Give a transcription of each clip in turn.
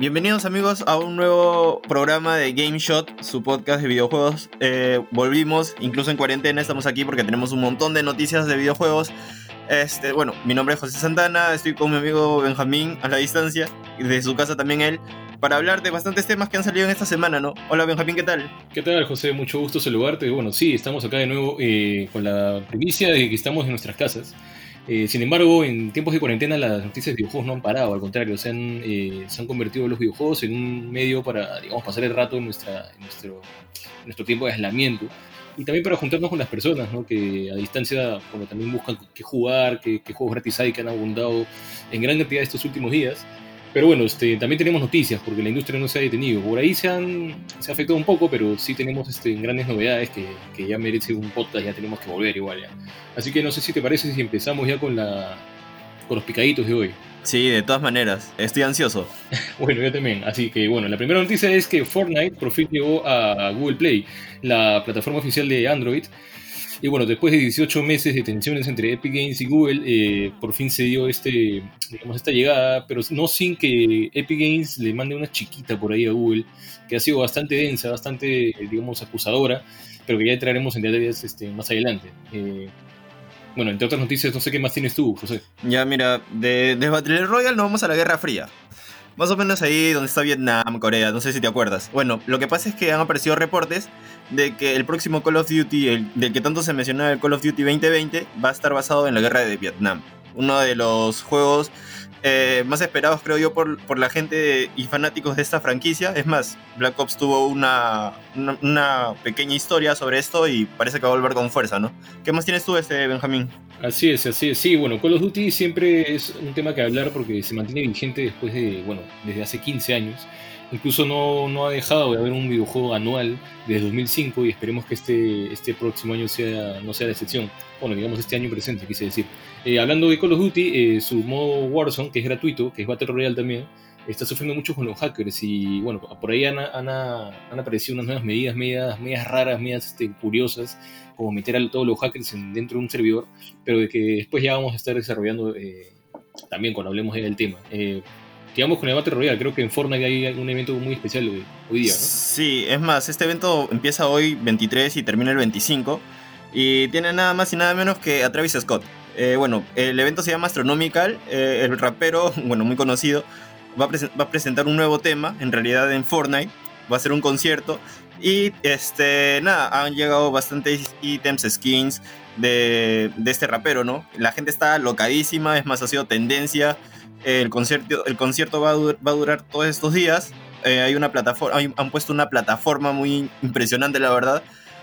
Bienvenidos amigos a un nuevo programa de Game Shot, su podcast de videojuegos. Eh, volvimos, incluso en cuarentena estamos aquí porque tenemos un montón de noticias de videojuegos. Este, bueno, mi nombre es José Santana, estoy con mi amigo Benjamín a la distancia, de su casa también él, para hablar de bastantes temas que han salido en esta semana, ¿no? Hola Benjamín, ¿qué tal? ¿Qué tal José? Mucho gusto saludarte. Bueno, sí, estamos acá de nuevo eh, con la primicia de que estamos en nuestras casas. Eh, sin embargo, en tiempos de cuarentena las noticias de videojuegos no han parado, al contrario, se han, eh, se han convertido los videojuegos en un medio para, digamos, pasar el rato en, nuestra, en nuestro, nuestro tiempo de aislamiento y también para juntarnos con las personas, ¿no? que a distancia como también buscan qué jugar, qué, qué juegos gratis hay que han abundado en gran cantidad estos últimos días. Pero bueno, este, también tenemos noticias porque la industria no se ha detenido. Por ahí se, han, se ha afectado un poco, pero sí tenemos este, grandes novedades que, que ya merece un podcast, ya tenemos que volver igual ya. Así que no sé si te parece si empezamos ya con, la, con los picaditos de hoy. Sí, de todas maneras, estoy ansioso. bueno, yo también. Así que bueno, la primera noticia es que Fortnite por fin llegó a Google Play, la plataforma oficial de Android. Y bueno, después de 18 meses de tensiones entre Epic Games y Google, eh, por fin se dio este, digamos, esta llegada, pero no sin que Epic Games le mande una chiquita por ahí a Google, que ha sido bastante densa, bastante, digamos, acusadora, pero que ya traeremos en detalles este, más adelante. Eh, bueno, entre otras noticias, no sé qué más tienes tú, José. Ya, mira, de, de Battle Royale nos vamos a la Guerra Fría. Más o menos ahí donde está Vietnam, Corea, no sé si te acuerdas. Bueno, lo que pasa es que han aparecido reportes de que el próximo Call of Duty, el, del que tanto se mencionó el Call of Duty 2020, va a estar basado en la guerra de Vietnam. Uno de los juegos eh, más esperados, creo yo, por, por la gente y fanáticos de esta franquicia. Es más, Black Ops tuvo una, una, pequeña historia sobre esto y parece que va a volver con fuerza, ¿no? ¿Qué más tienes tú, este Benjamín? Así es, así es. Sí, bueno, Call of Duty siempre es un tema que hablar porque se mantiene vigente después de, bueno, desde hace 15 años. Incluso no, no ha dejado de haber un videojuego anual desde 2005 y esperemos que este, este próximo año sea, no sea la excepción. Bueno, digamos este año presente, quise decir. Eh, hablando de Call of Duty, eh, su modo Warzone, que es gratuito, que es Battle Royale también, está sufriendo mucho con los hackers y bueno, por ahí han, han, han aparecido unas nuevas medidas, medidas, medidas raras, medidas este, curiosas, como meter a todos los hackers en, dentro de un servidor, pero de que después ya vamos a estar desarrollando eh, también cuando hablemos del tema. Digamos con el Battle Royale, creo que en Fortnite hay un evento muy especial hoy, hoy día, ¿no? Sí, es más, este evento empieza hoy 23 y termina el 25 y tiene nada más y nada menos que a Travis Scott. Eh, bueno, el evento se llama Astronomical, eh, el rapero, bueno, muy conocido, va a, va a, presentar un nuevo tema, en realidad en Fortnite, va a ser un concierto y este, nada, han llegado bastantes ítems, skins de, de este rapero, ¿no? La gente está locadísima, es más, ha sido tendencia el concierto, el concierto va, a durar, va a durar todos estos días. Eh, hay una plataforma, han puesto una plataforma muy impresionante, la verdad.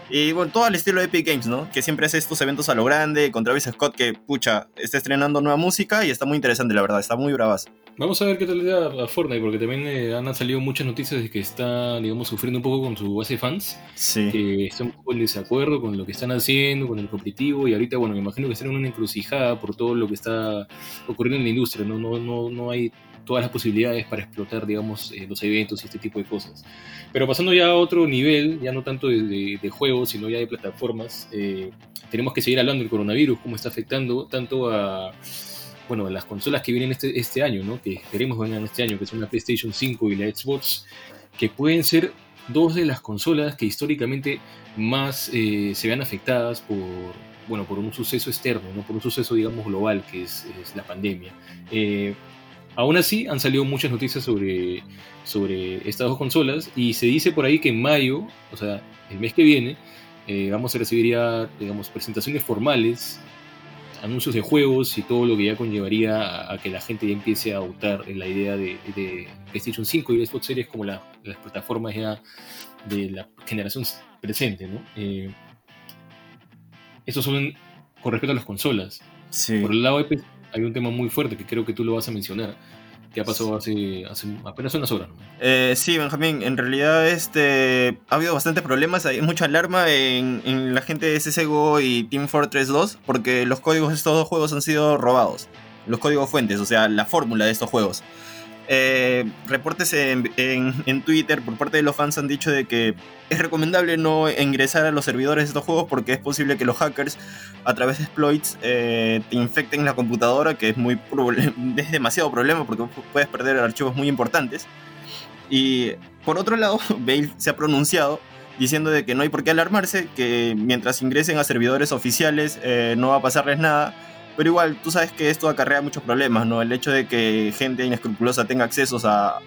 Y bueno, todo al estilo de Epic Games, ¿no? Que siempre hace estos eventos a lo grande, con Travis Scott, que, pucha, está estrenando nueva música y está muy interesante, la verdad, está muy bravas. Vamos a ver qué tal le da a Fortnite, porque también eh, han salido muchas noticias de que está, digamos, sufriendo un poco con su base de fans. Sí. Que está un poco en desacuerdo con lo que están haciendo, con el competitivo, y ahorita, bueno, me imagino que están en una encrucijada por todo lo que está ocurriendo en la industria, ¿no? No, no, no hay todas las posibilidades para explotar, digamos, eh, los eventos y este tipo de cosas. Pero pasando ya a otro nivel, ya no tanto de, juegos, sino ya de plataformas, eh, tenemos que seguir hablando del coronavirus, cómo está afectando tanto a bueno, las consolas que vienen este, este año, ¿no? que esperemos vengan este año, que son la PlayStation 5 y la Xbox, que pueden ser dos de las consolas que históricamente más eh, se vean afectadas por, bueno, por un suceso externo, ¿no? por un suceso, digamos, global, que es, la pandemia. Aún así, han salido muchas noticias sobre, sobre estas dos consolas y se dice por ahí que en mayo, o sea, el mes que viene, eh, vamos a recibir ya, digamos, presentaciones formales anuncios de juegos y todo lo que ya conllevaría a, a que la gente ya empiece a adoptar la idea de, de PlayStation 5 y Xbox Series como la, las plataformas ya de la generación presente, ¿no? Eh, estos son con respecto a las consolas. Sí. Por el lado de hay un tema muy fuerte que creo que tú lo vas a mencionar, que ha pasado hace, hace apenas unas horas. Eh, sí, Benjamín, en realidad este, ha habido bastantes problemas, hay mucha alarma en, en, la gente de CSGO y Team Fortress 2 porque los códigos de estos dos juegos han sido robados, los códigos fuentes, o sea, la fórmula de estos juegos. Eh, reportes en, Twitter por parte de los fans han dicho de que es recomendable no ingresar a los servidores de estos juegos porque es posible que los hackers a través de exploits eh, te infecten la computadora que es muy es demasiado problema porque puedes perder archivos muy importantes Y por otro lado, Bale se ha pronunciado diciendo de que no hay por qué alarmarse, que mientras ingresen a servidores oficiales eh, no va a pasarles nada. Pero igual, tú sabes que esto acarrea muchos problemas, ¿no? El hecho de que gente inescrupulosa tenga accesos a,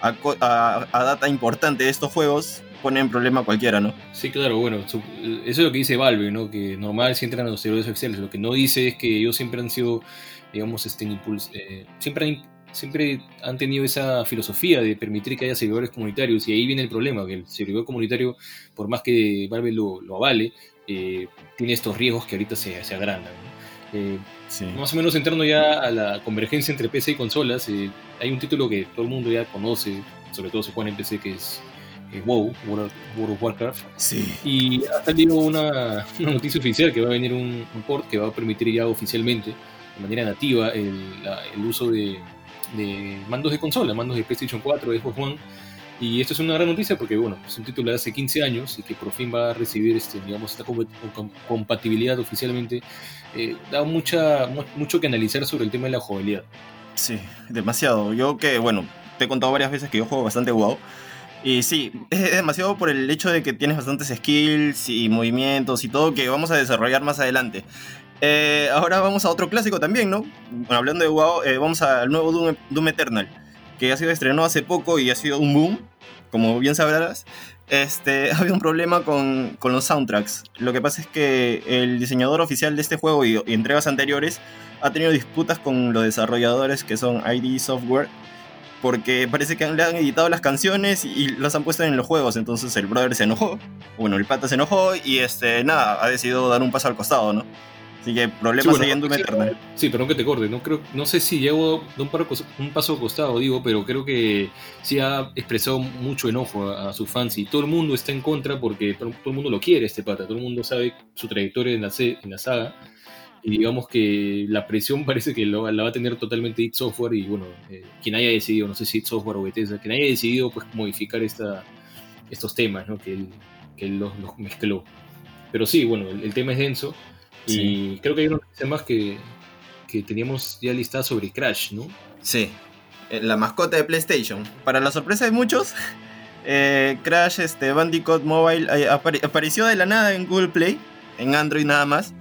a, data importante de estos juegos pone en problema a cualquiera, ¿no? Sí, claro, bueno, eso es lo que dice Valve, ¿no? Que normal si entran a los servidores oficiales. Lo que no dice es que ellos siempre han sido, digamos, este, impulso, eh, siempre han siempre han tenido esa filosofía de permitir que haya servidores comunitarios y ahí viene el problema, que el servidor comunitario, por más que Valve lo, avale, eh, tiene estos riesgos que ahorita se, se agrandan. Eh, más o menos entrando ya a la convergencia entre PC y consolas, eh, hay un título que todo el mundo ya conoce, sobre todo se juega en PC, que es WoW, World, of Warcraft. Sí. Y ha salido una, una, noticia oficial que va a venir un, port que va a permitir ya oficialmente, de manera nativa, el, el uso de, de mandos de consola, mandos de PlayStation 4, de Xbox One. Y esto es una gran noticia porque, bueno, es un título de hace 15 años y que por fin va a recibir, este, digamos, esta compatibilidad oficialmente. Eh, da mucha, mucho que analizar sobre el tema de la jugabilidad. Sí, demasiado. Yo que, bueno, te he contado varias veces que yo juego bastante WoW. Y sí, es demasiado por el hecho de que tienes bastantes skills y movimientos y todo que vamos a desarrollar más adelante. Eh, ahora vamos a otro clásico también, ¿no? hablando de WoW, eh, vamos al nuevo Doom, Eternal, que ha sido estrenado hace poco y ha sido un boom, como bien sabrás. Este, había un problema con, con, los soundtracks. Lo que pasa es que el diseñador oficial de este juego y, entregas anteriores ha tenido disputas con los desarrolladores que son ID Software porque parece que le han editado las canciones y, las han puesto en los juegos. Entonces el brother se enojó, bueno, el pata se enojó y este, nada, ha decidido dar un paso al costado, ¿no? Así que problemas sí, bueno, Eternal. Sí, pero que te corte, no creo, no sé si llego de un, un paso costado, digo, pero creo que sí ha expresado mucho enojo a, sus fans y todo el mundo está en contra porque todo, el mundo lo quiere este pata, todo el mundo sabe su trayectoria en la, en la saga y digamos que la presión parece que lo, la va a tener totalmente It Software y bueno, eh, quien haya decidido, no sé si It Software o Bethesda, quien haya decidido pues modificar esta, estos temas, ¿no? que él, que los, mezcló. Pero sí, bueno, el tema es denso y creo que hay una noticia más que, que teníamos ya listada sobre Crash, ¿no? Sí, eh, la mascota de PlayStation. Para la sorpresa de muchos, eh, Crash este, Bandicoot Mobile eh, apareció de la nada en Google Play, en Android nada más,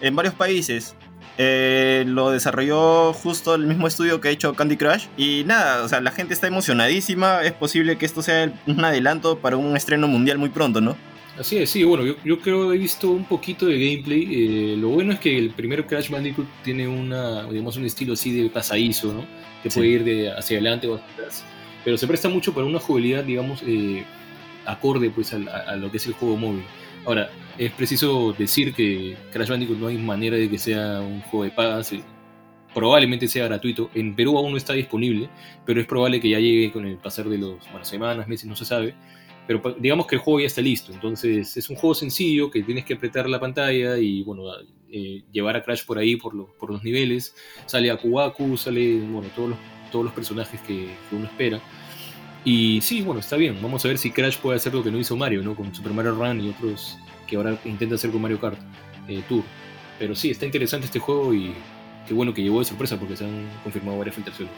en varios países. lo desarrolló justo el mismo estudio que ha hecho Candy Crush. Y nada, o sea, la gente está emocionadísima. Es posible que esto sea un adelanto para un estreno mundial muy pronto, ¿no? Así es, sí, bueno, yo, yo creo que he visto un poquito de gameplay. Eh, lo bueno es que el primer Crash Bandicoot tiene una, digamos, un estilo así de pasadizo, ¿no? Que puede ir de hacia adelante o hacia atrás. Pero se presta mucho para una jugabilidad, digamos, eh, acorde pues a, lo que es el juego móvil. Ahora, es preciso decir que Crash Bandicoot no hay manera de que sea un juego de pagas. Eh, probablemente sea gratuito. En Perú aún no está disponible, pero es probable que ya llegue con el pasar de los bueno, semanas, meses, no se sabe pero digamos que el juego ya está listo. Entonces es un juego sencillo que tienes que apretar la pantalla y bueno, eh, llevar a Crash por ahí, por, por los niveles. Sale a Kuwaku, sale bueno, todos, los, todos los personajes que, uno espera. Y sí, bueno, está bien. Vamos a ver si Crash puede hacer lo que no hizo Mario, ¿no? Con Super Mario Run y otros que ahora intenta hacer con Mario Kart eh, Tour. Pero sí, está interesante este juego y qué bueno que llegó de sorpresa porque se han confirmado varias filtraciones.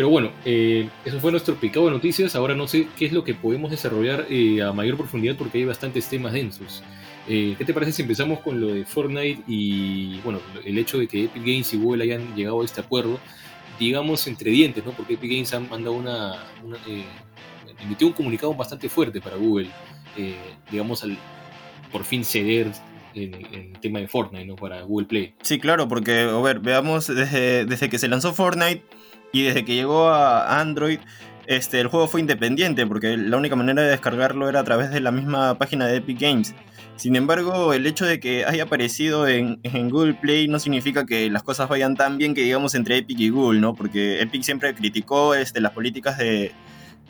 Pero bueno, eh, eso fue nuestro picado de noticias. Ahora no sé qué es lo que podemos desarrollar eh, a mayor profundidad porque hay bastantes temas densos. Eh, ¿Qué te parece si empezamos con lo de Fortnite y bueno, el hecho de que Epic Games y Google hayan llegado a este acuerdo, digamos entre dientes, ¿no? Porque Epic Games ha mandado una, emitió un comunicado bastante fuerte para Google, digamos al por fin ceder en, el tema de Fortnite, ¿no? Para Google Play. Sí, claro, porque a ver, veamos desde, desde que se lanzó Fortnite y desde que llegó a Android, este, el juego fue independiente, porque la única manera de descargarlo era a través de la misma página de Epic Games. Sin embargo, el hecho de que haya aparecido en, Google Play no significa que las cosas vayan tan bien que digamos entre Epic y Google, ¿no? Porque Epic siempre criticó este, las políticas de,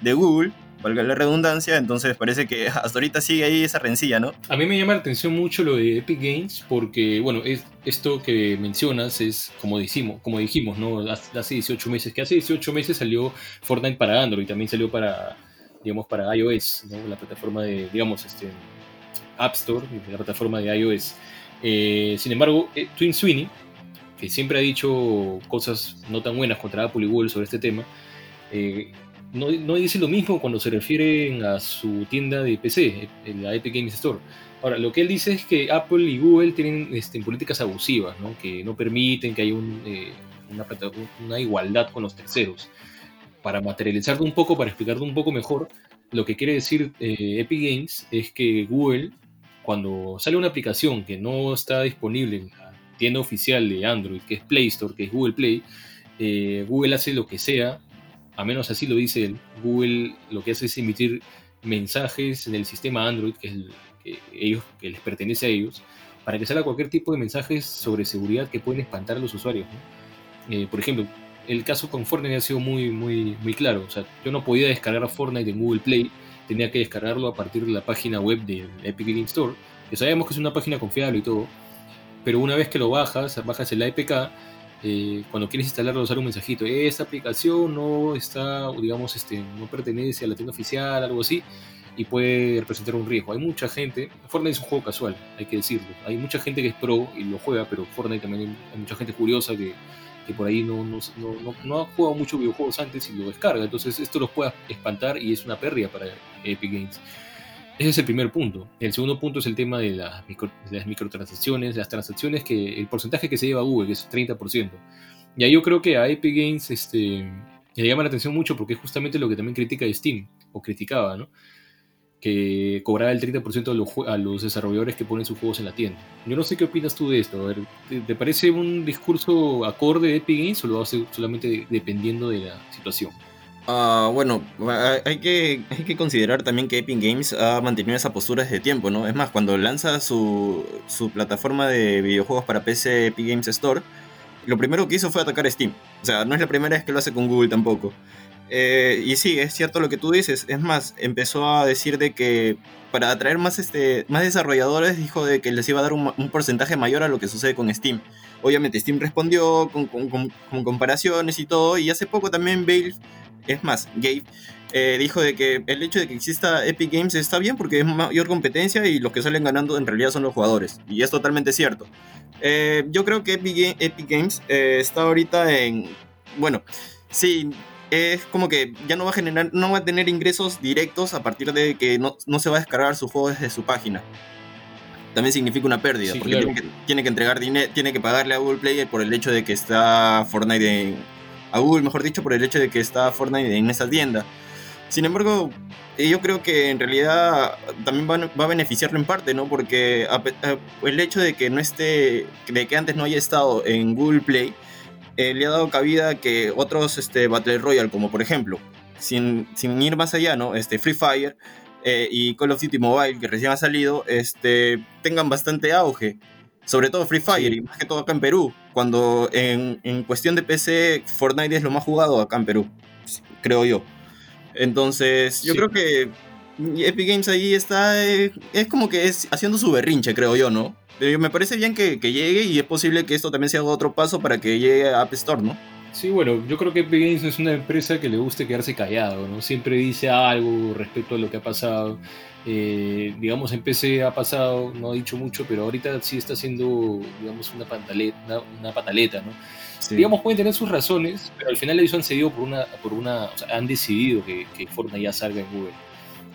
de Google valga la redundancia, entonces parece que hasta ahorita sigue ahí esa rencilla, ¿no? A mí me llama la atención mucho lo de Epic Games porque, bueno, es, esto que mencionas es, como dijimos, como dijimos, ¿no? Hace 18 meses, que hace 18 meses salió Fortnite para Android, también salió para, digamos, para iOS, ¿no? La plataforma de, digamos, este, App Store, la plataforma de iOS. Eh, sin embargo, eh, Twin Sweeney, que siempre ha dicho cosas no tan buenas contra Apple y Google sobre este tema, eh, no, dice lo mismo cuando se refieren a su tienda de PC, la Epic Games Store. Ahora, lo que él dice es que Apple y Google tienen este, políticas abusivas, que no permiten que haya eh, una, igualdad con los terceros. Para materializarte un poco, para explicarte un poco mejor, lo que quiere decir eh, Epic Games es que Google, cuando sale una aplicación que no está disponible en la tienda oficial de Android, que es Play Store, que es Google Play, eh, Google hace lo que sea, a menos así lo dice Google lo que hace es emitir mensajes en el sistema Android, que, es ellos, que les pertenece a ellos, para que salga cualquier tipo de mensajes sobre seguridad que pueden espantar a los usuarios. Eh, por ejemplo, el caso con Fortnite ha sido muy, muy, muy claro. O sea, yo no podía descargar Fortnite en Google Play, tenía que descargarlo a partir de la página web de Epic Game Store, que sabemos que es una página confiable y todo, pero una vez que lo bajas, bajas el APK, eh, cuando quieres instalarlo, usar un mensajito, esta aplicación no está, digamos, este, no pertenece a la tienda oficial, algo así, y puede representar un riesgo. Hay mucha gente, Fortnite es un juego casual, hay que decirlo. Hay mucha gente que es pro y lo juega, pero Fortnite también hay mucha gente curiosa que, que por ahí no, no, no, no, ha jugado muchos videojuegos antes y lo descarga. Entonces esto los puede espantar y es una pérdida para Epic Games. Ese es el primer punto. El segundo punto es el tema de las, las microtransacciones, las transacciones, que el porcentaje que se lleva a Google, que es 30%. Y ahí yo creo que a Epic Games este, le llama la atención mucho porque es justamente lo que también critica Steam, o criticaba, ¿no? que cobraba el 30% a los, desarrolladores que ponen sus juegos en la tienda. Yo no sé qué opinas tú de esto. A ver, ¿te, parece un discurso acorde de Epic Games o lo hace solamente dependiendo de la situación? Uh, bueno, hay que, hay que considerar también que Epic Games ha mantenido esa postura desde tiempo, ¿no? Es más, cuando lanza su, su plataforma de videojuegos para PC Epic Games Store, lo primero que hizo fue atacar Steam. O sea, no es la primera vez que lo hace con Google tampoco. Eh, y sí, es cierto lo que tú dices. Es más, empezó a decir de que para atraer más, este, más desarrolladores, dijo de que les iba a dar un, porcentaje mayor a lo que sucede con Steam. Obviamente Steam respondió con, comparaciones y todo. Y hace poco también Valve, es más, Gabe, eh, dijo de que el hecho de que exista Epic Games está bien porque es mayor competencia y los que salen ganando en realidad son los jugadores. Y es totalmente cierto. Eh, yo creo que Epic, Games está ahorita en... Bueno, sí, es como que ya no va a generar, no va a tener ingresos directos a partir de que no, se va a descargar su juego desde su página. También significa una pérdida, porque tiene, que, entregar dinero, tiene que pagarle a Google Play por el hecho de que está Fortnite en, a Google, mejor dicho, por el hecho de que está Fortnite en esa tienda. Sin embargo, eh, yo creo que en realidad también va, a beneficiarlo en parte, ¿no? Porque el hecho de que no esté, de que antes no haya estado en Google Play, eh, le ha dado cabida que otros este, Battle Royale, como por ejemplo, sin, sin ir más allá, ¿no? Este, Free Fire eh, y Call of Duty Mobile, que recién ha salido, este, tengan bastante auge. Sobre todo Free Fire, y más que todo acá en Perú, cuando en, en, cuestión de PC, Fortnite es lo más jugado acá en Perú, creo yo. Entonces, yo creo que Epic Games ahí está, eh, es como que es haciendo su berrinche, creo yo, ¿no? me parece bien que, llegue y es posible que esto también sea otro paso para que llegue a App Store, ¿no? Sí, bueno, yo creo que Epic Games es una empresa que le gusta quedarse callado, ¿no? Siempre dice algo respecto a lo que ha pasado. Eh, digamos, en PC ha pasado, no ha dicho mucho, pero ahorita sí está haciendo, digamos, una, pantaleta, una, pataleta, ¿no? Digamos, pueden tener sus razones, pero al final ellos han cedido por una, por una o sea, han decidido que, que Fortnite ya salga en Google.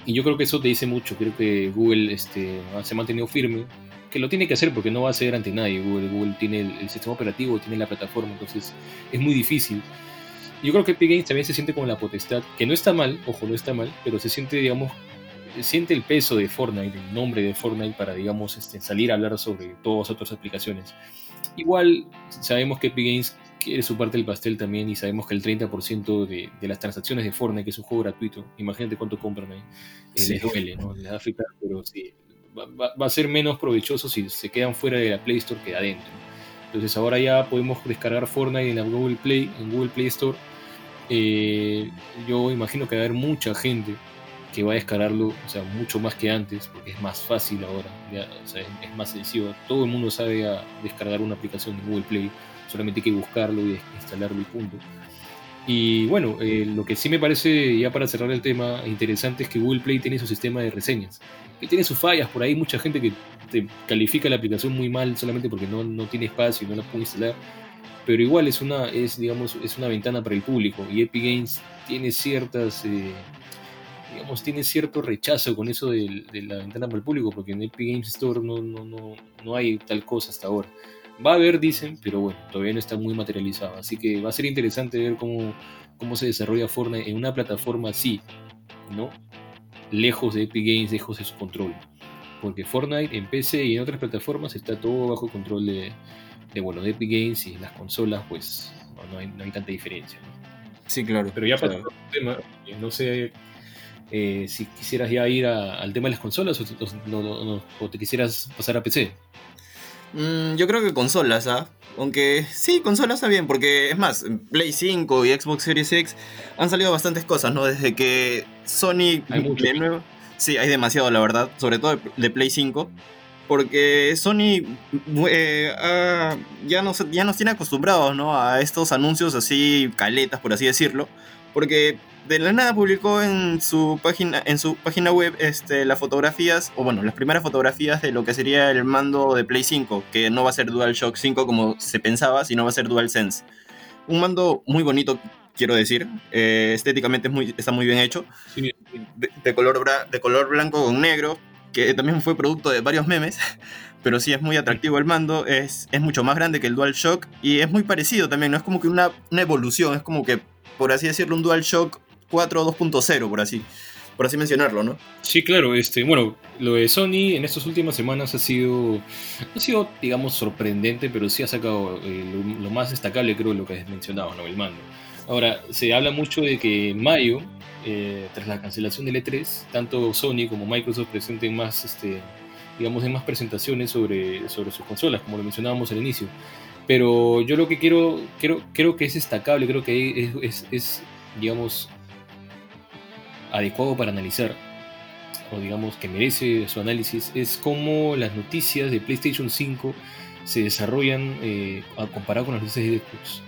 Y yo creo que eso te dice mucho, creo que Google este, se ha mantenido firme, que lo tiene que hacer porque no va a ser ante nadie. Google, tiene el, sistema operativo, tiene la plataforma, entonces es muy difícil. Yo creo que Epic Games también se siente como la potestad, que no está mal, ojo, no está mal, pero se siente, digamos, siente el peso de Fortnite, el nombre de Fortnite para, digamos, este, salir a hablar sobre todas otras aplicaciones. Igual sabemos que Epic Games quiere su parte del pastel también y sabemos que el 30% de, de, las transacciones de Fortnite, que es un juego gratuito, imagínate cuánto compran ahí, eh, les duele, ¿no? Les da pero sí, va, a ser menos provechoso si se quedan fuera de la Play Store que adentro. Entonces ahora ya podemos descargar Fortnite en la Google Play, en Google Play Store. Eh, yo imagino que va a haber mucha gente que va a descargarlo, o sea, mucho más que antes, porque es más fácil ahora, es, más sencillo. Todo el mundo sabe descargar una aplicación de Google Play, solamente hay que buscarlo y instalarlo y punto. Y bueno, eh, lo que sí me parece, ya para cerrar el tema, interesante es que Google Play tiene su sistema de reseñas que tiene sus fallas por ahí, mucha gente que te califica la aplicación muy mal solamente porque no, no tiene espacio y no la puede instalar. pero igual es una, es, digamos, es una ventana para el público y Epic Games tiene ciertas, eh, digamos, tiene cierto rechazo con eso de, la ventana para el público, porque en Epic Games Store no, no, no, no hay tal cosa hasta ahora. Va a haber, dicen, pero bueno, todavía no está muy materializado, así que va a ser interesante ver cómo, cómo se desarrolla Fortnite en una plataforma así, ¿no? Lejos de Epic Games, lejos de su control. Porque Fortnite en PC y en otras plataformas está todo bajo control de, de, bueno, de Epic Games y en las consolas pues no, hay, no hay, tanta diferencia. Sí, claro. Pero ya para el tema, eh, no sé eh, si quisieras ya ir al tema de las consolas o, te quisieras pasar a PC. Mm, yo creo que consolas, ¿ah? Aunque sí, consolas está bien, porque es más, Play 5 y Xbox Series X han salido bastantes cosas, ¿no? Desde que Sony... Hay mucho. Sí, hay demasiado, la verdad, sobre todo de Play 5 porque Sony eh, ya, nos, ya nos tiene acostumbrados ¿no? a estos anuncios así caletas, por así decirlo, porque de la nada publicó en su página, en su página web este, las fotografías, o bueno, las primeras fotografías de lo que sería el mando de Play 5, que no va a ser DualShock 5 como se pensaba, sino va a ser DualSense. Un mando muy bonito, quiero decir, eh, estéticamente es muy, está muy bien hecho, de, color de color blanco con negro, que también fue producto de varios memes, pero sí es muy atractivo el mando, es, es mucho más grande que el DualShock y es muy parecido también, no es como que una, una evolución, es como que, por así decirlo, un DualShock 4 2.0, por así por así mencionarlo, ¿no? Sí, claro, este, bueno, lo de Sony en estas últimas semanas ha sido, ha sido, digamos, sorprendente, pero sí ha sacado eh, lo, más destacable, creo, lo que has mencionado, ¿no? El mando. Ahora, se habla mucho de que en mayo eh, tras la cancelación del E3, tanto Sony como Microsoft presenten más, este, digamos, en más presentaciones sobre, sobre sus consolas, como lo mencionábamos al inicio. Pero yo lo que quiero, quiero creo que es destacable, creo que es, es, digamos, adecuado para analizar, o digamos que merece su análisis, es cómo las noticias de PlayStation 5 se desarrollan eh, comparado con las noticias de Xbox.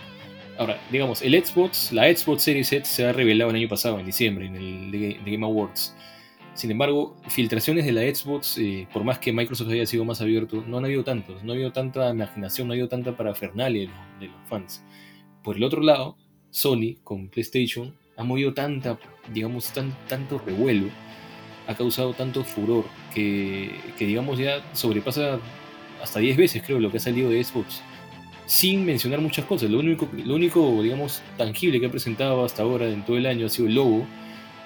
Ahora, digamos, el Xbox, la Xbox Series X se ha revelado el año pasado, en diciembre, en el Game Awards. Sin embargo, filtraciones de la Xbox, eh, por más que Microsoft haya sido más abierto, no han habido tantos, no ha habido tanta imaginación, no ha habido tanta parafernalia de, los fans. Por el otro lado, Sony con PlayStation ha movido tanta, digamos, tan, tanto revuelo, ha causado tanto furor, que, que digamos ya sobrepasa hasta 10 veces creo lo que ha salido de Xbox sin mencionar muchas cosas. Lo único, lo único, digamos, tangible que ha presentado hasta ahora en todo el año ha sido el logo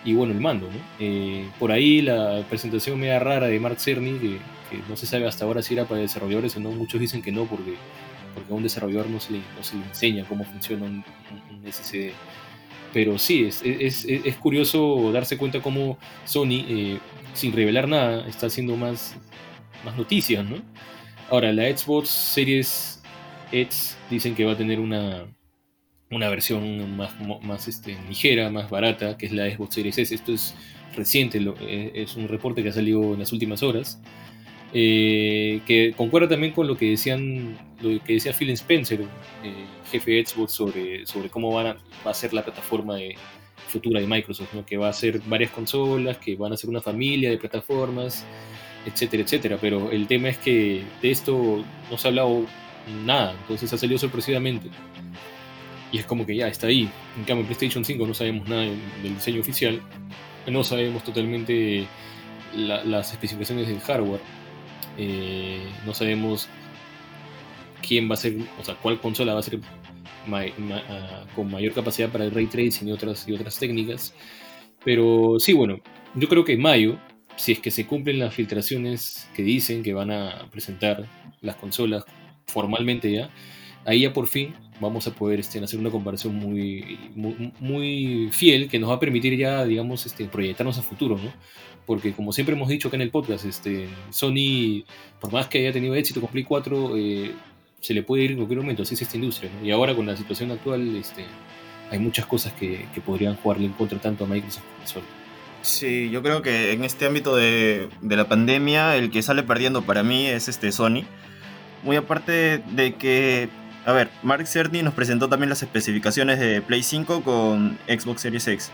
y, bueno, el mando. Eh, por ahí la presentación media rara de Mark Cerny, que, no se sabe hasta ahora si era para desarrolladores o no. Muchos dicen que no, porque, porque a un desarrollador no se le, no se le enseña cómo funciona un, SSD. Pero sí, es, es, es, curioso darse cuenta cómo Sony, eh, sin revelar nada, está haciendo más, más noticias, ¿no? Ahora, la Xbox Series X dicen que va a tener una, una versión más, más este, ligera, más barata, que es la Xbox Series S. Esto es reciente, eh, es un reporte que ha salido en las últimas horas. Eh, que concuerda también con lo que decían lo que decía Phil Spencer, eh, jefe de Xbox, sobre, sobre cómo van a, va a ser la plataforma de, futura de Microsoft, que va a ser varias consolas, que van a ser una familia de plataformas, etcétera, etcétera. Pero el tema es que de esto no se ha hablado nada, entonces ha salido sorpresivamente. Y es como que ya está ahí. En cambio, en PlayStation 5 no sabemos nada del diseño oficial, no sabemos totalmente las especificaciones del hardware, eh, no sabemos quién va a ser, o sea, cuál consola va a ser ah, con mayor capacidad para el ray tracing y otras, y otras técnicas. Pero sí, bueno, yo creo que en mayo, si es que se cumplen las filtraciones que dicen que van a presentar las consolas formalmente ya, ahí ya por fin vamos a poder este, hacer una comparación muy, muy, fiel que nos va a permitir ya, digamos, este, proyectarnos a futuro, ¿no? Porque como siempre hemos dicho acá en el podcast, este, Sony, por más que haya tenido éxito con Play 4, eh, se le puede ir en cualquier momento, así es esta industria, Y ahora con la situación actual, este, hay muchas cosas que, que podrían jugarle en contra tanto a Microsoft como a Sony. Sí, yo creo que en este ámbito de, de la pandemia, el que sale perdiendo para mí es este Sony muy aparte de que, a ver, Mark Cerny nos presentó también las especificaciones de Play 5 con Xbox Series X.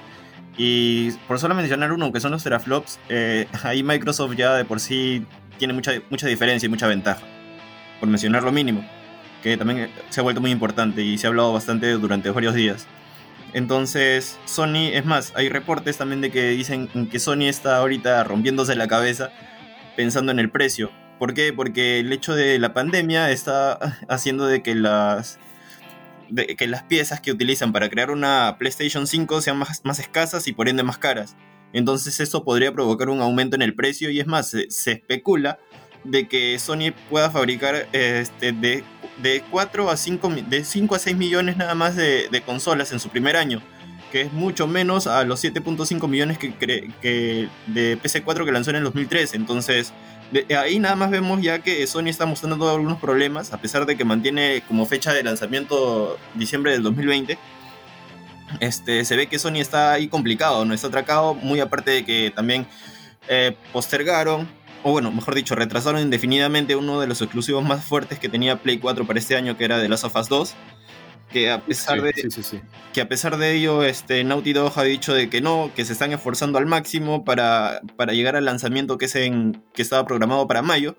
Y por solo mencionar uno, que son los teraflops, eh, ahí Microsoft ya de por sí tiene mucha, mucha diferencia y mucha ventaja, por mencionar lo mínimo. que también se ha vuelto muy importante y se ha hablado bastante durante varios días. Entonces, Sony, es más, hay reportes también de que dicen que Sony está ahorita rompiéndose la cabeza pensando en el precio. ¿Por qué? Porque el hecho de la pandemia está haciendo de que las, de que las piezas que utilizan para crear una PlayStation 5 sean más, más escasas y por ende más caras. Entonces eso podría provocar un aumento en el precio y es más, se, especula de que Sony pueda fabricar este, de, de 4 a 5, de 5 a 6 millones nada más de, consolas en su primer año que es mucho menos a los 7.5 millones que, que, de PC4 que lanzó en el 2003. Entonces, ahí nada más vemos ya que Sony está mostrando algunos problemas, a pesar de que mantiene como fecha de lanzamiento diciembre del 2020 este, se ve que Sony está ahí complicado, no está atracado, muy aparte de que también eh, postergaron, o bueno, mejor dicho, retrasaron indefinidamente uno de los exclusivos más fuertes que tenía Play 4 para este año, que era The Last of Us 2. Que a pesar de que a pesar de ello, este, Naughty Dog ha dicho de que no, que se están esforzando al máximo para, para llegar al lanzamiento que, es en, que estaba programado para mayo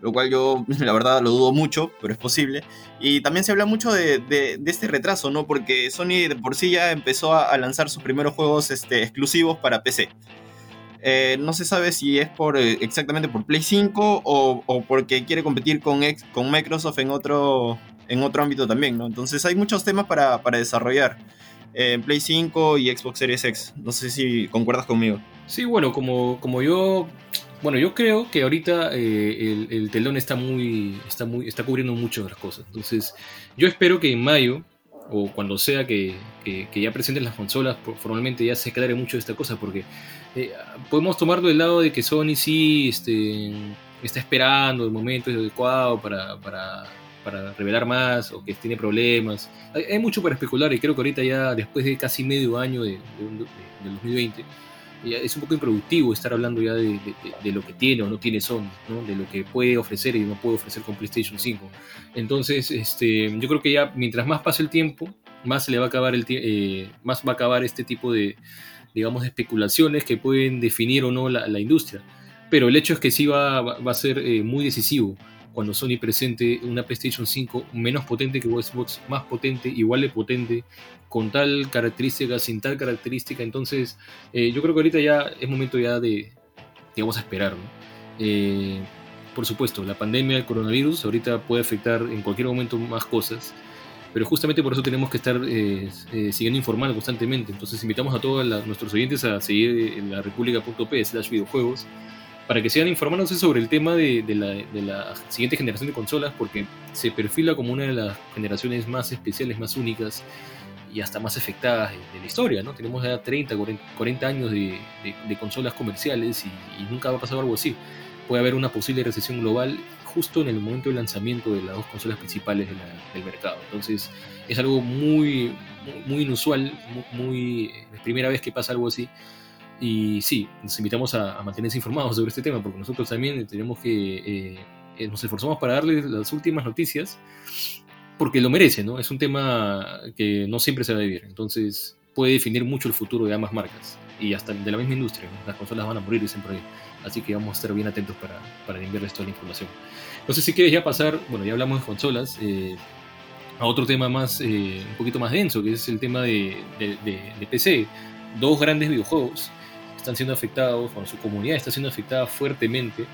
lo cual yo la verdad lo dudo mucho, pero es posible. Y también se habla mucho de, este retraso, ¿no? Porque Sony de por sí ya empezó a, lanzar sus primeros juegos este, exclusivos para PC. Eh, no se sabe si es por eh, exactamente por Play 5 o, porque quiere competir con, con Microsoft en otro, en otro ámbito también, ¿no? Entonces hay muchos temas para, para desarrollar en Play 5 y Xbox Series X. No sé si concuerdas conmigo. Sí, bueno, como, como yo bueno, yo creo que ahorita eh, el, telón está muy, está muy, está cubriendo muchas otras cosas. Entonces, yo espero que en mayo o cuando sea que, ya presenten las consolas, formalmente ya se aclare mucho de esta cosa, porque eh, podemos tomarlo del lado de que Sony sí este, está esperando el momento adecuado para, para, para, revelar más o que tiene problemas. Hay, mucho para especular y creo que ahorita ya después de casi medio año de, de 2020 es un poco improductivo estar hablando ya de, lo que tiene o no tiene Sony, de lo que puede ofrecer y no puede ofrecer con PlayStation 5. Entonces, este, yo creo que ya mientras más pase el tiempo, más se le va a acabar el eh, más va a acabar este tipo de digamos de especulaciones que pueden definir o no la, industria. Pero el hecho es que sí va, va, a ser eh, muy decisivo cuando Sony presente una PlayStation 5 menos potente que Xbox, más potente, igual de potente, con tal característica, sin tal característica. Entonces, eh, yo creo que ahorita ya es momento ya de, digamos, esperar. Eh, por supuesto, la pandemia, el coronavirus, ahorita puede afectar en cualquier momento más cosas, pero justamente por eso tenemos que estar eh, siguiendo informando constantemente. Entonces, invitamos a todos nuestros oyentes a seguir en la república.p slash videojuegos para que sigan informándose sobre el tema de, la, de, la, siguiente generación de consolas, porque se perfila como una de las generaciones más especiales, más únicas y hasta más afectadas de, la historia, ¿no? Tenemos ya 30, 40 años de, consolas comerciales y, nunca va a pasar algo así. Puede haber una posible recesión global justo en el momento del lanzamiento de las dos consolas principales del mercado. Entonces es algo muy, muy, inusual, muy, es primera vez que pasa algo así. Y sí, nos invitamos a, mantenerse informados sobre este tema, porque nosotros también tenemos que, eh, nos esforzamos para darles las últimas noticias porque lo merece, ¿no? Es un tema que no siempre se va a vivir, entonces puede definir mucho el futuro de ambas marcas y hasta de la misma industria, Las consolas van a morir siempre así que vamos a estar bien atentos para, para enviarles toda la información. No sé si quieres ya pasar, bueno, ya hablamos de consolas, eh, a otro tema más, eh, un poquito más denso, que es el tema de, de PC. Dos grandes videojuegos están siendo afectados, bueno, su comunidad está siendo afectada fuertemente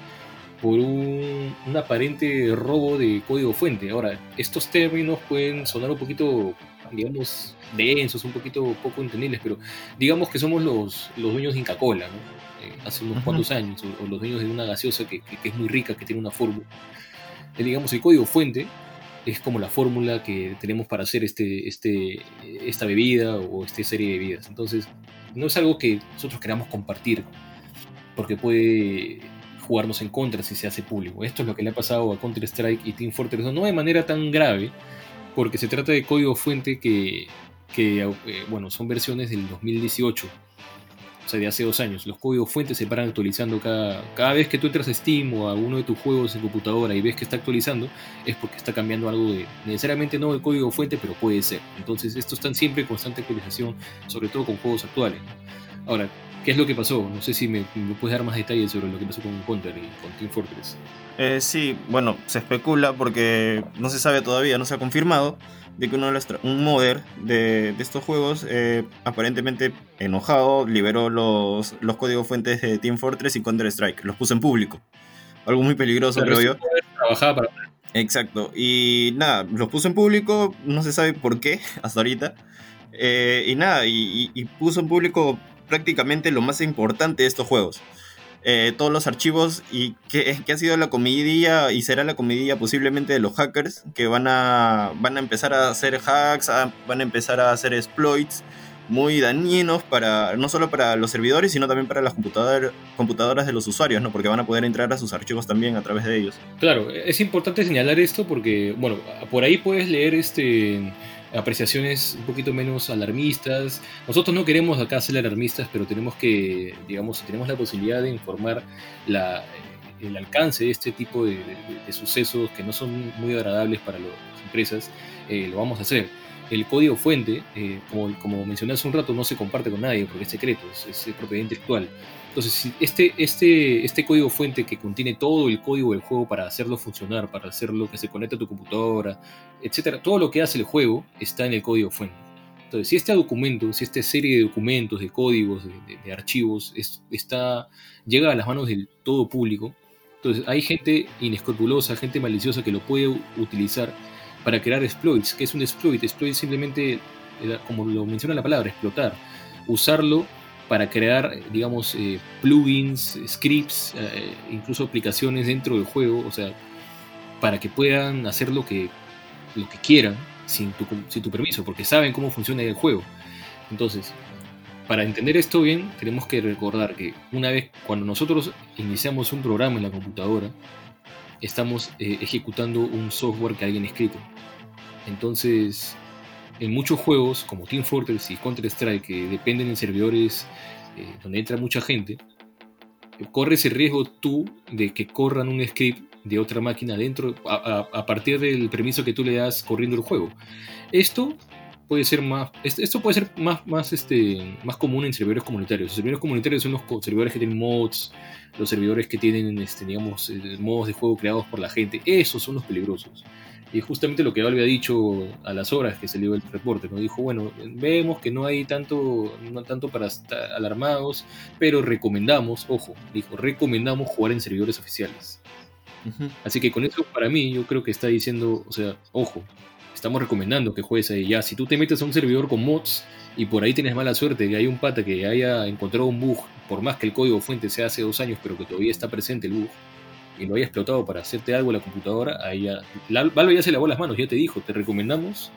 por un, aparente robo de código fuente. Ahora, estos términos pueden sonar un poquito, digamos, densos, un poquito poco entendibles, pero digamos que somos los, los dueños de Inca Cola, ¿no? Eh, hace unos cuantos años, o, los dueños de una gaseosa que, que, es muy rica, que tiene una fórmula. Eh, digamos, el código fuente es como la fórmula que tenemos para hacer este, este, esta bebida o esta serie de bebidas. Entonces, no es algo que nosotros queramos compartir, porque puede jugarnos en contra si se hace público. Esto es lo que le ha pasado a Counter-Strike y Team Fortress 2, no de manera tan grave, porque se trata de código fuente que, eh, bueno, son versiones del 2018, o sea, de hace dos años. Los códigos fuentes se paran actualizando cada, cada vez que tú entras a Steam o a uno de tus juegos en computadora y ves que está actualizando, es porque está cambiando algo de, necesariamente no el código fuente, pero puede ser. Entonces, estos están siempre en constante actualización, sobre todo con juegos actuales. Ahora, ¿Qué es lo que pasó? No sé si me, puedes dar más detalles sobre lo que pasó con Counter y con Team Fortress. Eh, sí, bueno, se especula porque no se sabe todavía, no se ha confirmado, de que uno de los un modder de, estos juegos, eh, aparentemente enojado, liberó los, los códigos fuentes de Team Fortress y Counter Strike, los puso en público. Algo muy peligroso, creo yo. Trabajaba para... Exacto, y nada, los puso en público, no se sabe por qué hasta ahorita. Eh, y nada, y, puso en público prácticamente lo más importante de estos juegos. Eh, todos los archivos y que, ha sido la comidilla y será la comidilla posiblemente de los hackers que van a, van a empezar a hacer hacks, van a empezar a hacer exploits muy dañinos para no solo para los servidores sino también para las computadoras de los usuarios, ¿no? Porque van a poder entrar a sus archivos también a través de ellos. Claro, es importante señalar esto porque bueno, por ahí puedes leer este apreciaciones un poquito menos alarmistas. Nosotros no queremos acá ser alarmistas, pero tenemos que, digamos, tenemos la posibilidad de informar la, el alcance de este tipo de, sucesos que no son muy agradables para las empresas, eh, lo vamos a hacer. El código fuente, eh, como, como mencioné hace un rato, no se comparte con nadie porque es secreto, es, es propiedad intelectual. Entonces, este, este, este código fuente que contiene todo el código del juego para hacerlo funcionar, para hacerlo que se conecte a tu computadora, etcétera, todo lo que hace el juego está en el código fuente. Entonces, si este documento, si esta serie de documentos, de códigos, de, archivos, está, llega a las manos del todo público, entonces hay gente inescrupulosa, gente maliciosa que lo puede utilizar para crear exploits. ¿Qué es un exploit? Exploit simplemente, eh, como lo menciona la palabra, explotar. Usarlo para crear, digamos, eh, plugins, scripts, eh, incluso aplicaciones dentro del juego, o sea, para que puedan hacer lo que, lo que quieran sin tu, sin tu permiso, porque saben cómo funciona el juego. Entonces, para entender esto bien, tenemos que recordar que una vez cuando nosotros iniciamos un programa en la computadora, estamos eh, ejecutando un software que alguien ha escrito. Entonces, en muchos juegos como Team Fortress y Counter Strike que dependen de servidores eh, donde entra mucha gente, corres el riesgo tú de que corran un script de otra máquina dentro a, partir del permiso que tú le das corriendo el juego. Esto puede ser más esto puede ser más más este más común en servidores comunitarios. Los servidores comunitarios son los servidores que tienen mods, los servidores que tienen este digamos eh, modos de juego creados por la gente. Esos son los peligrosos. Y justamente lo que Valve ha dicho a las horas que dio el reporte, ¿no? Dijo, bueno, vemos que no hay tanto, no tanto para estar alarmados, pero recomendamos, ojo, dijo, recomendamos jugar en servidores oficiales. Así que con eso, para mí, yo creo que está diciendo, o sea, ojo, estamos recomendando que juegues ahí. Ya, si tú te metes a un servidor con mods y por ahí tienes mala suerte que hay un pata que haya encontrado un bug, por más que el código fuente sea hace dos años, pero que todavía está presente el bug, y lo haya explotado para hacerte algo en la computadora, ahí ya, Valve ya se lavó las manos, ya te dijo, te recomendamos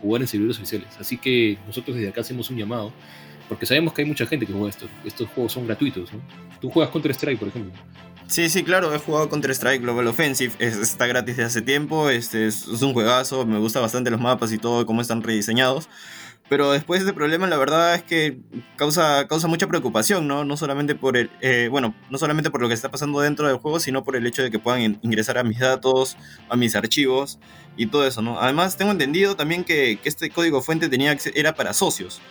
jugar en servidores oficiales. Así que nosotros desde acá hacemos un llamado, porque sabemos que hay mucha gente que juega esto. Estos juegos son gratuitos, ¿no? Tú juegas Counter Strike, por ejemplo. Sí, sí, claro, he jugado Counter Strike Global Offensive, está gratis desde hace tiempo, este es, es, un juegazo, me gusta bastante los mapas y todo, cómo están rediseñados. Pero después de este problema, la verdad es que causa, causa mucha preocupación, ¿no? No solamente por el, eh, bueno, no solamente por lo que está pasando dentro del juego, sino por el hecho de que puedan ingresar a mis datos, a mis archivos y todo eso, ¿no? Además, tengo entendido también que, que este código fuente tenía, era para socios.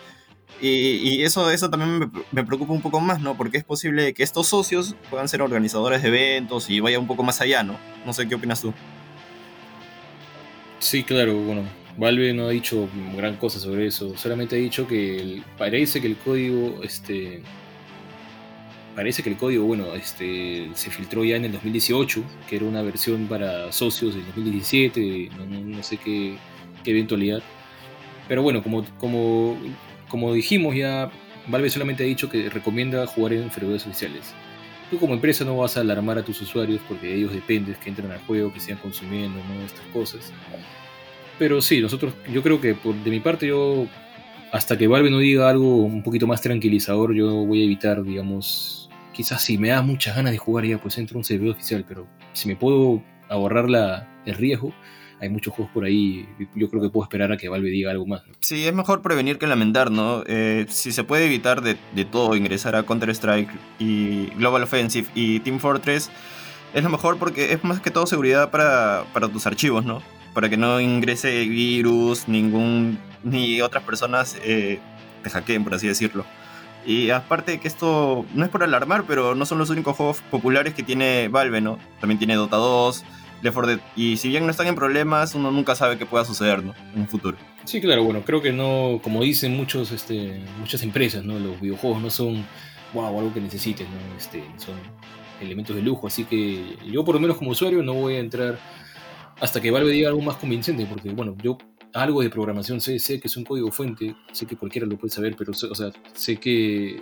Y, eso, eso también me, preocupa un poco más, ¿no? Porque es posible que estos socios puedan ser organizadores de eventos y vaya un poco más allá, ¿no? No sé qué opinas tú. Sí, claro, bueno, Valve no ha dicho gran cosa sobre eso, solamente ha dicho que parece que el código, este, parece que el código, bueno, este, se filtró ya en el 2018, que era una versión para socios del 2017, no, sé qué, qué, eventualidad. Pero bueno, como, como, como dijimos ya, Valve solamente ha dicho que recomienda jugar en servidores oficiales. Tú como empresa no vas a alarmar a tus usuarios porque de ellos depende que entren al juego, que sigan consumiendo ¿no? estas cosas. Pero sí, nosotros, yo creo que por, de mi parte, yo, hasta que Valve no diga algo un poquito más tranquilizador, yo voy a evitar, digamos, quizás si me da muchas ganas de jugar ya, pues entro a un servidor oficial, pero si me puedo ahorrar la, el riesgo, hay muchos juegos por ahí, yo creo que puedo esperar a que Valve diga algo más. Sí, es mejor prevenir que lamentar, ¿no? Eh, si se puede evitar de, de todo, ingresar a Counter-Strike y Global Offensive y Team Fortress, es lo mejor porque es más que todo seguridad para, para tus archivos, ¿no? para que no ingrese virus, ningún, ni otras personas eh, te hackeen, por así decirlo. Y aparte que esto no es por alarmar, pero no son los únicos juegos populares que tiene Valve, ¿no? También tiene Dota 2, Left 4 Dead. Y si bien no están en problemas, uno nunca sabe qué pueda suceder, ¿no? En un futuro. Sí, claro, bueno, creo que no, como dicen muchos, este, muchas empresas, ¿no? Los videojuegos no son, wow, algo que necesites, ¿no? Este, son elementos de lujo, así que yo por lo menos como usuario no voy a entrar hasta que Valve diga algo más convincente, porque bueno, yo algo de programación sé, sé que es un código fuente, sé que cualquiera lo puede saber, pero o sea, sé que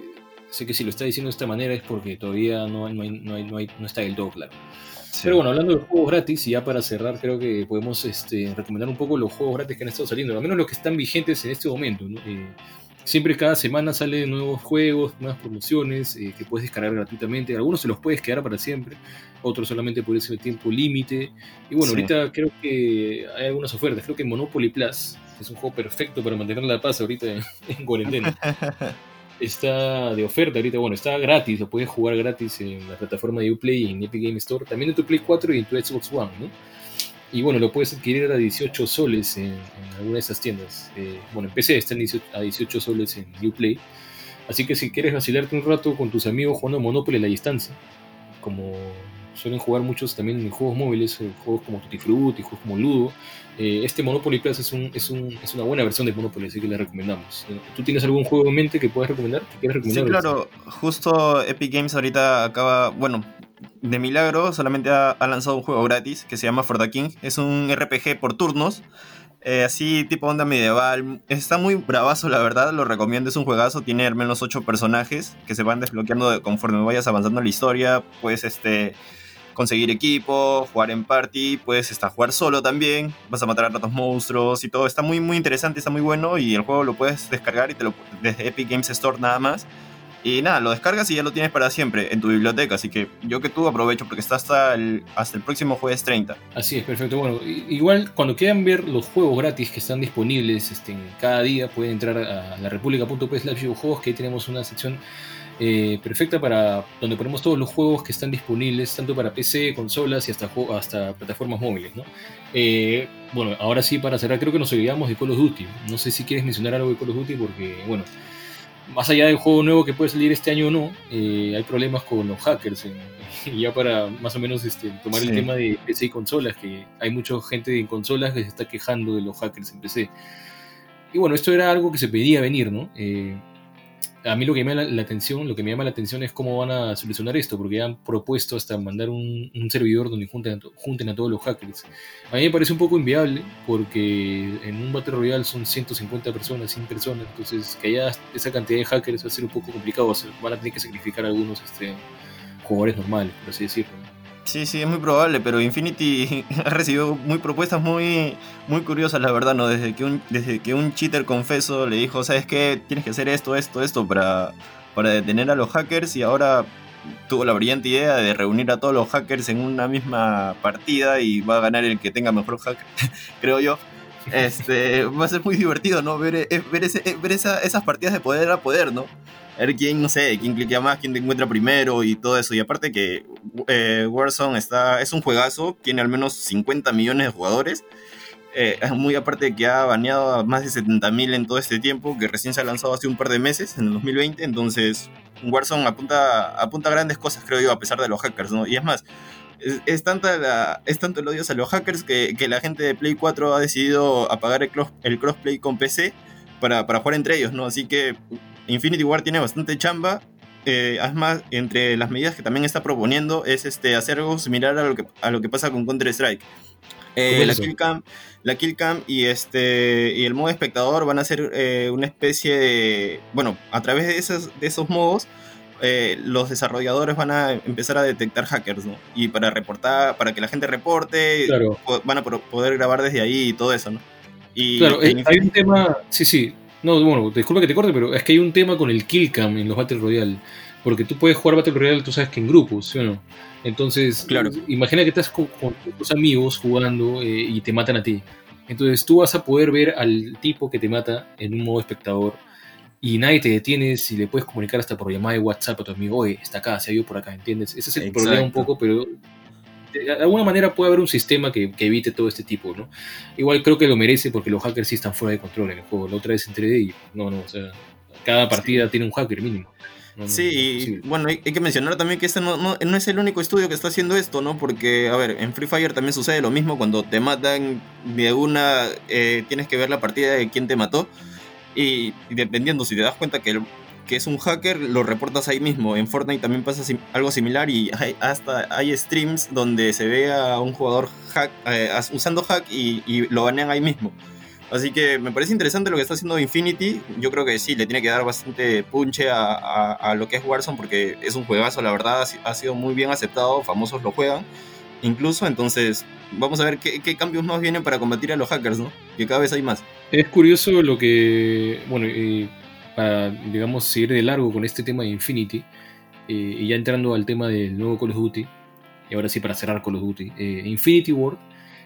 sé que si lo está diciendo de esta manera es porque todavía no, no, hay, no, hay, no, hay, no está del todo claro. Pero bueno, hablando de juegos gratis, y ya para cerrar, creo que podemos este, recomendar un poco los juegos gratis que han estado saliendo, al menos los que están vigentes en este momento. ¿no? Eh, siempre cada semana salen nuevos juegos, nuevas promociones eh, que puedes descargar gratuitamente. Algunos se los puedes quedar para siempre, otros solamente por ese tiempo límite. Y bueno, ahorita creo que hay algunas ofertas. Creo que Monopoly Plus es un juego perfecto para mantener la paz ahorita en, en cuarentena. está de oferta ahorita, bueno, está gratis, lo puedes jugar gratis en la plataforma de Uplay y en Epic Game Store, también en tu Play 4 y en tu Xbox One, ¿no? Y bueno, lo puedes adquirir a 18 soles en, alguna de esas tiendas. Eh, bueno, en PC están a 18 soles en Uplay. Así que si quieres vacilarte un rato con tus amigos jugando Monopoly a la distancia, como suelen jugar muchos también en juegos móviles, eh, juegos como Tutti Frutti, juegos como Ludo, eh, este Monopoly Plus es, un, es, un, es, una buena versión de Monopoly, así que le recomendamos. Eh, ¿Tú tienes algún juego en mente que puedas recomendar? recomendar sí, claro. Justo Epic Games ahorita acaba, bueno, de milagro solamente ha, lanzado un juego gratis que se llama For the King. Es un RPG por turnos. Eh, así tipo onda medieval. Está muy bravazo, la verdad, lo recomiendo. Es un juegazo, tiene al menos 8 personajes que se van desbloqueando conforme vayas avanzando en la historia. Pues este conseguir equipo, jugar en party, puedes estar jugar solo también, vas a matar a ratos monstruos y todo. Está muy muy interesante, está muy bueno y el juego lo puedes descargar y te lo desde Epic Games Store nada más. Y nada, lo descargas y ya lo tienes para siempre en tu biblioteca. Así que yo que tú aprovecho porque está hasta el, hasta el próximo jueves 30. Así es, perfecto. Bueno, igual cuando quieran ver los juegos gratis que están disponibles este, cada día, pueden entrar a la juegos que ahí tenemos una sección eh, perfecta para donde ponemos todos los juegos que están disponibles, tanto para PC, consolas y hasta, hasta plataformas móviles. ¿no? Eh, bueno, ahora sí, para cerrar, creo que nos olvidamos de Call of Duty. No sé si quieres mencionar algo de Call of Duty, porque, bueno, más allá del juego nuevo que puede salir este año o no, eh, hay problemas con los hackers. y ya para más o menos este, tomar el tema de PC y consolas, que hay mucha gente en consolas que se está quejando de los hackers en PC. Y bueno, esto era algo que se pedía venir, ¿no? A mí lo que me llama la, atención, lo que me llama la atención es cómo van a solucionar esto, porque han propuesto hasta mandar un, servidor donde junten, junten, a todos los hackers. A mí me parece un poco inviable, porque en un Battle Royale son 150 personas, 100 personas, entonces que haya esa cantidad de hackers va a ser un poco complicado, van a tener que sacrificar a algunos este, jugadores normales, por así decirlo. Sí, sí, es muy probable, pero Infinity ha recibido muy propuestas muy, muy curiosas, la verdad, ¿no? Desde que, un, desde que un cheater confeso le dijo, ¿sabes qué? Tienes que hacer esto, esto, esto para, para detener a los hackers y ahora tuvo la brillante idea de reunir a todos los hackers en una misma partida y va a ganar el que tenga mejor hacker, creo yo. Este, va a ser muy divertido, ¿no? Ver, eh, ver, ese, ver esas partidas de poder a poder, ¿no? A ver quién, no sé, quién cliquea más, quién te encuentra primero y todo eso. Y aparte que eh, Warzone está, es un juegazo, tiene al menos 50 millones de jugadores. Eh, muy aparte de que ha baneado a más de 70.000 en todo este tiempo, que recién se ha lanzado hace un par de meses, en el 2020. Entonces, Warzone apunta, apunta a grandes cosas, creo yo, a pesar de los hackers, ¿no? Y es más, es, tanta es tanto el odio a los hackers que, que, la gente de Play 4 ha decidido apagar el, el crossplay con PC para, para jugar entre ellos, ¿no? Así que Infinity War tiene bastante chamba. Eh, además, entre las medidas que también está proponiendo es este, hacer algo similar a lo que, a lo que pasa con Counter-Strike. Eh, la, kill cam, la kill cam y, este, y el modo espectador van a ser eh, una especie de... Bueno, a través de esos, de esos modos, los desarrolladores van a empezar a detectar hackers, ¿no? Y para reportar, para que la gente reporte, van a poder grabar desde ahí y todo eso, ¿no? Y claro, hay un tema, sí, sí, no, bueno, disculpa que te corte, pero es que hay un tema con el kill cam en los Battle Royale. Porque tú puedes jugar Battle Royale, tú sabes que en grupos, ¿sí o no? Entonces, claro. imagina que estás con, tus amigos jugando eh, y te matan a ti. Entonces tú vas a poder ver al tipo que te mata en un modo espectador y nadie te detiene si le puedes comunicar hasta por llamada de WhatsApp a tu amigo, oye, está acá, se ha ido por acá, ¿entiendes? Ese es el problema un poco, pero de alguna manera puede haber un sistema que, evite todo este tipo, ¿no? Igual creo que lo merece porque los hackers sí están fuera de control en el juego. La otra vez entré y no, no, o sea, cada partida tiene un hacker mínimo. sí, bueno, hay, que mencionar también que este no, no, no, es el único estudio que está haciendo esto, ¿no? Porque, a ver, en Free Fire también sucede lo mismo, cuando te matan de una, eh, tienes que ver la partida de quién te mató, y, dependiendo si te das cuenta que, que es un hacker, lo reportas ahí mismo. En Fortnite también pasa algo similar y hasta hay streams donde se ve a un jugador eh, usando hack y, y lo banean ahí mismo. Así que me parece interesante lo que está haciendo Infinity. Yo creo que sí, le tiene que dar bastante punche a, lo que es Warzone porque es un juegazo, la verdad, ha sido muy bien aceptado, famosos lo juegan. Incluso, entonces, vamos a ver qué, cambios más vienen para combatir a los hackers, ¿no? Que cada vez hay más. Es curioso lo que, bueno, para, digamos, seguir de largo con este tema de Infinity, eh, y ya entrando al tema del nuevo Call of Duty, y ahora sí para cerrar Call of Duty, eh, Infinity Ward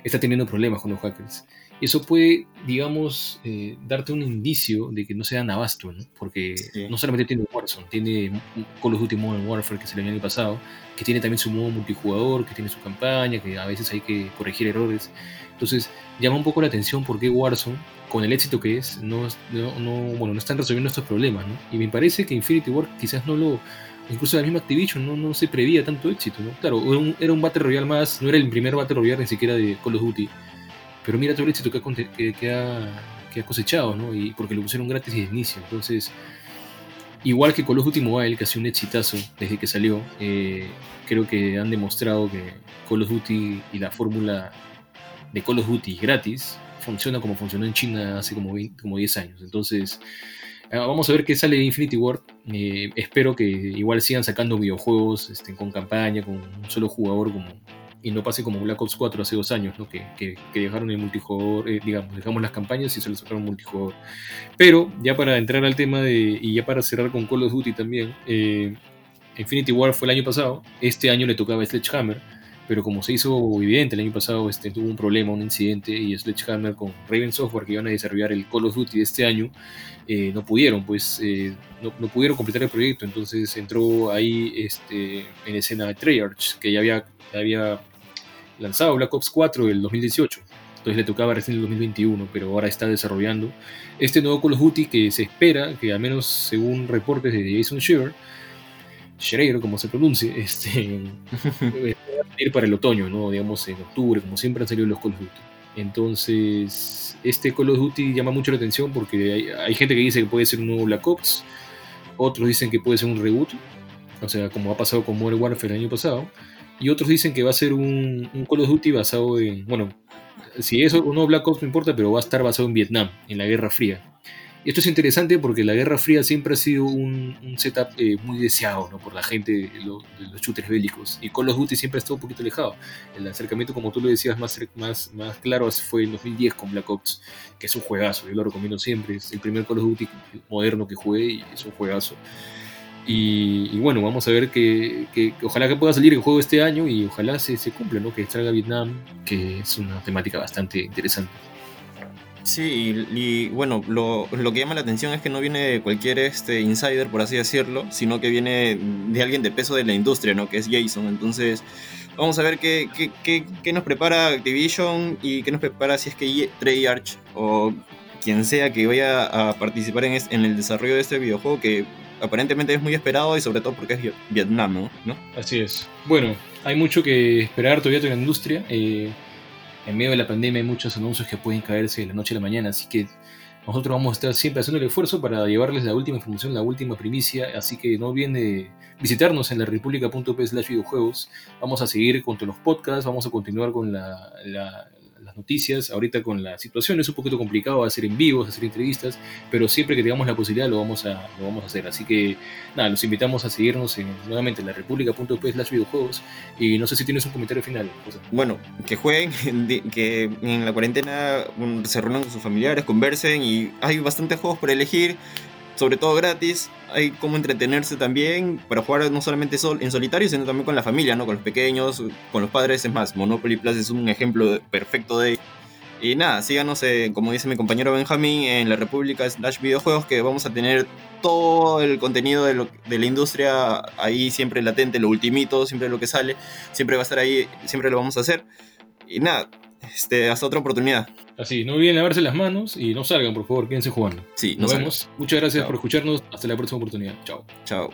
está teniendo problemas con los hackers eso puede, digamos, eh, darte un indicio de que no se dan abasto, ¿no? Porque no solamente tiene Warzone, tiene Call of Duty Modern Warfare, que se el año pasado, que tiene también su modo multijugador, que tiene su campaña, que a veces hay que corregir errores. Entonces, llama un poco la atención porque Warzone, con el éxito que es, no, no, bueno, no están resolviendo estos problemas, ¿no? Y me parece que Infinity War quizás no lo... Incluso la misma Activision no, no se prevía tanto éxito, ¿no? Claro, era un, Battle Royale más, no era el primer Battle Royale ni siquiera de Call of Duty, pero mira todo el éxito que ha, que, ha, cosechado, ¿no? Y porque lo pusieron gratis desde el inicio. Entonces, igual que Call of Duty Mobile, que ha sido un exitazo desde que salió, eh, creo que han demostrado que Call of Duty y la fórmula de Call of Duty gratis funciona como funcionó en China hace como, como 10 años. Entonces, ah, vamos a ver qué sale de Infinity Ward. Eh, espero que igual sigan sacando videojuegos este, con campaña, con un solo jugador como y no pase como Black Ops 4 hace dos años, ¿no? que, que, dejaron el multijugador, eh, digamos, dejamos las campañas y solo sacaron multijugador. Pero ya para entrar al tema de, y ya para cerrar con Call of Duty también, eh, Infinity War fue el año pasado, este año le tocaba Sledgehammer, pero como se hizo evidente el año pasado, este, tuvo un problema, un incidente, y Sledgehammer con Raven Software que iban a desarrollar el Call of Duty de este año, eh, no pudieron, pues no, no, pudieron completar el proyecto, entonces entró ahí este, en escena Treyarch, que ya había, ya había lanzado Black Ops 4 del 2018. Entonces le tocaba recién el 2021, pero ahora está desarrollando este nuevo Call of Duty que se espera, que al menos según reportes de Jason Schreier, Schreier como se pronuncie, este, va a ir para el otoño, ¿no? digamos en octubre, como siempre han salido los Call of Duty. Entonces, este Call of Duty llama mucho la atención porque hay, hay, gente que dice que puede ser un nuevo Black Ops, otros dicen que puede ser un reboot, o sea, como ha pasado con Modern Warfare el año pasado, y otros dicen que va a ser un, un Call of Duty basado en, bueno, si es o no Black Ops no importa, pero va a estar basado en Vietnam, en la Guerra Fría. Y esto es interesante porque la Guerra Fría siempre ha sido un, un setup eh, muy deseado ¿no? por la gente de, los shooters bélicos. Y Call of Duty siempre ha estado un poquito alejado. El acercamiento, como tú lo decías, más, más, más claro fue en 2010 con Black Ops, que es un juegazo. Yo lo recomiendo siempre. Es el primer Call of Duty moderno que jugué y es un juegazo. Y, bueno, vamos a ver que, ojalá que pueda salir el juego este año y ojalá se, se cumpla, ¿no? Que salga Vietnam, que es una temática bastante interesante. Sí, y, bueno, lo, que llama la atención es que no viene de cualquier este, insider, por así decirlo, sino que viene de alguien de peso de la industria, ¿no? Que es Jason. Entonces, vamos a ver qué, qué, nos prepara Activision y qué nos prepara si es que Treyarch o quien sea que vaya a participar en, en el desarrollo de este videojuego, que aparentemente es muy esperado y sobre todo porque es Vietnam, ¿no? Así es. Bueno, hay mucho que esperar todavía en la industria. Eh, en medio de la pandemia hay muchos anuncios que pueden caerse de la noche a la mañana, así que nosotros vamos a estar siempre haciendo el esfuerzo para llevarles la última información, la última primicia, así que no olviden visitarnos en la república.p slash videojuegos. Vamos a seguir con todos los podcasts, vamos a continuar con la, noticias. Ahorita con la situación es un poquito complicado hacer en vivo, hacer entrevistas, pero siempre que tengamos la posibilidad lo vamos a, lo vamos a hacer. Así que nada, los invitamos a seguirnos en, nuevamente en la slash videojuegos. Y no sé si tienes un comentario final. Bueno, que jueguen, que en la cuarentena se reúnan con sus familiares, conversen y hay bastantes juegos por elegir sobre todo gratis. Hay como entretenerse también para jugar no solamente sol, en solitario, sino también con la familia, ¿no? Con los pequeños, con los padres. Es más, Monopoly Plus es un ejemplo perfecto de... Y nada, síganos, eh, como dice mi compañero Benjamín, en la República Slash Videojuegos, que vamos a tener todo el contenido de, de la industria ahí siempre latente, lo ultimito, siempre lo que sale, siempre va a estar ahí, siempre lo vamos a hacer. Y nada, Este, hasta otra oportunidad. Así, no olviden lavarse las manos y no salgan, por favor, quédense jugando. Sí, Nos no vemos. Muchas gracias Chao. por escucharnos. Hasta la próxima oportunidad. Chao. Chao.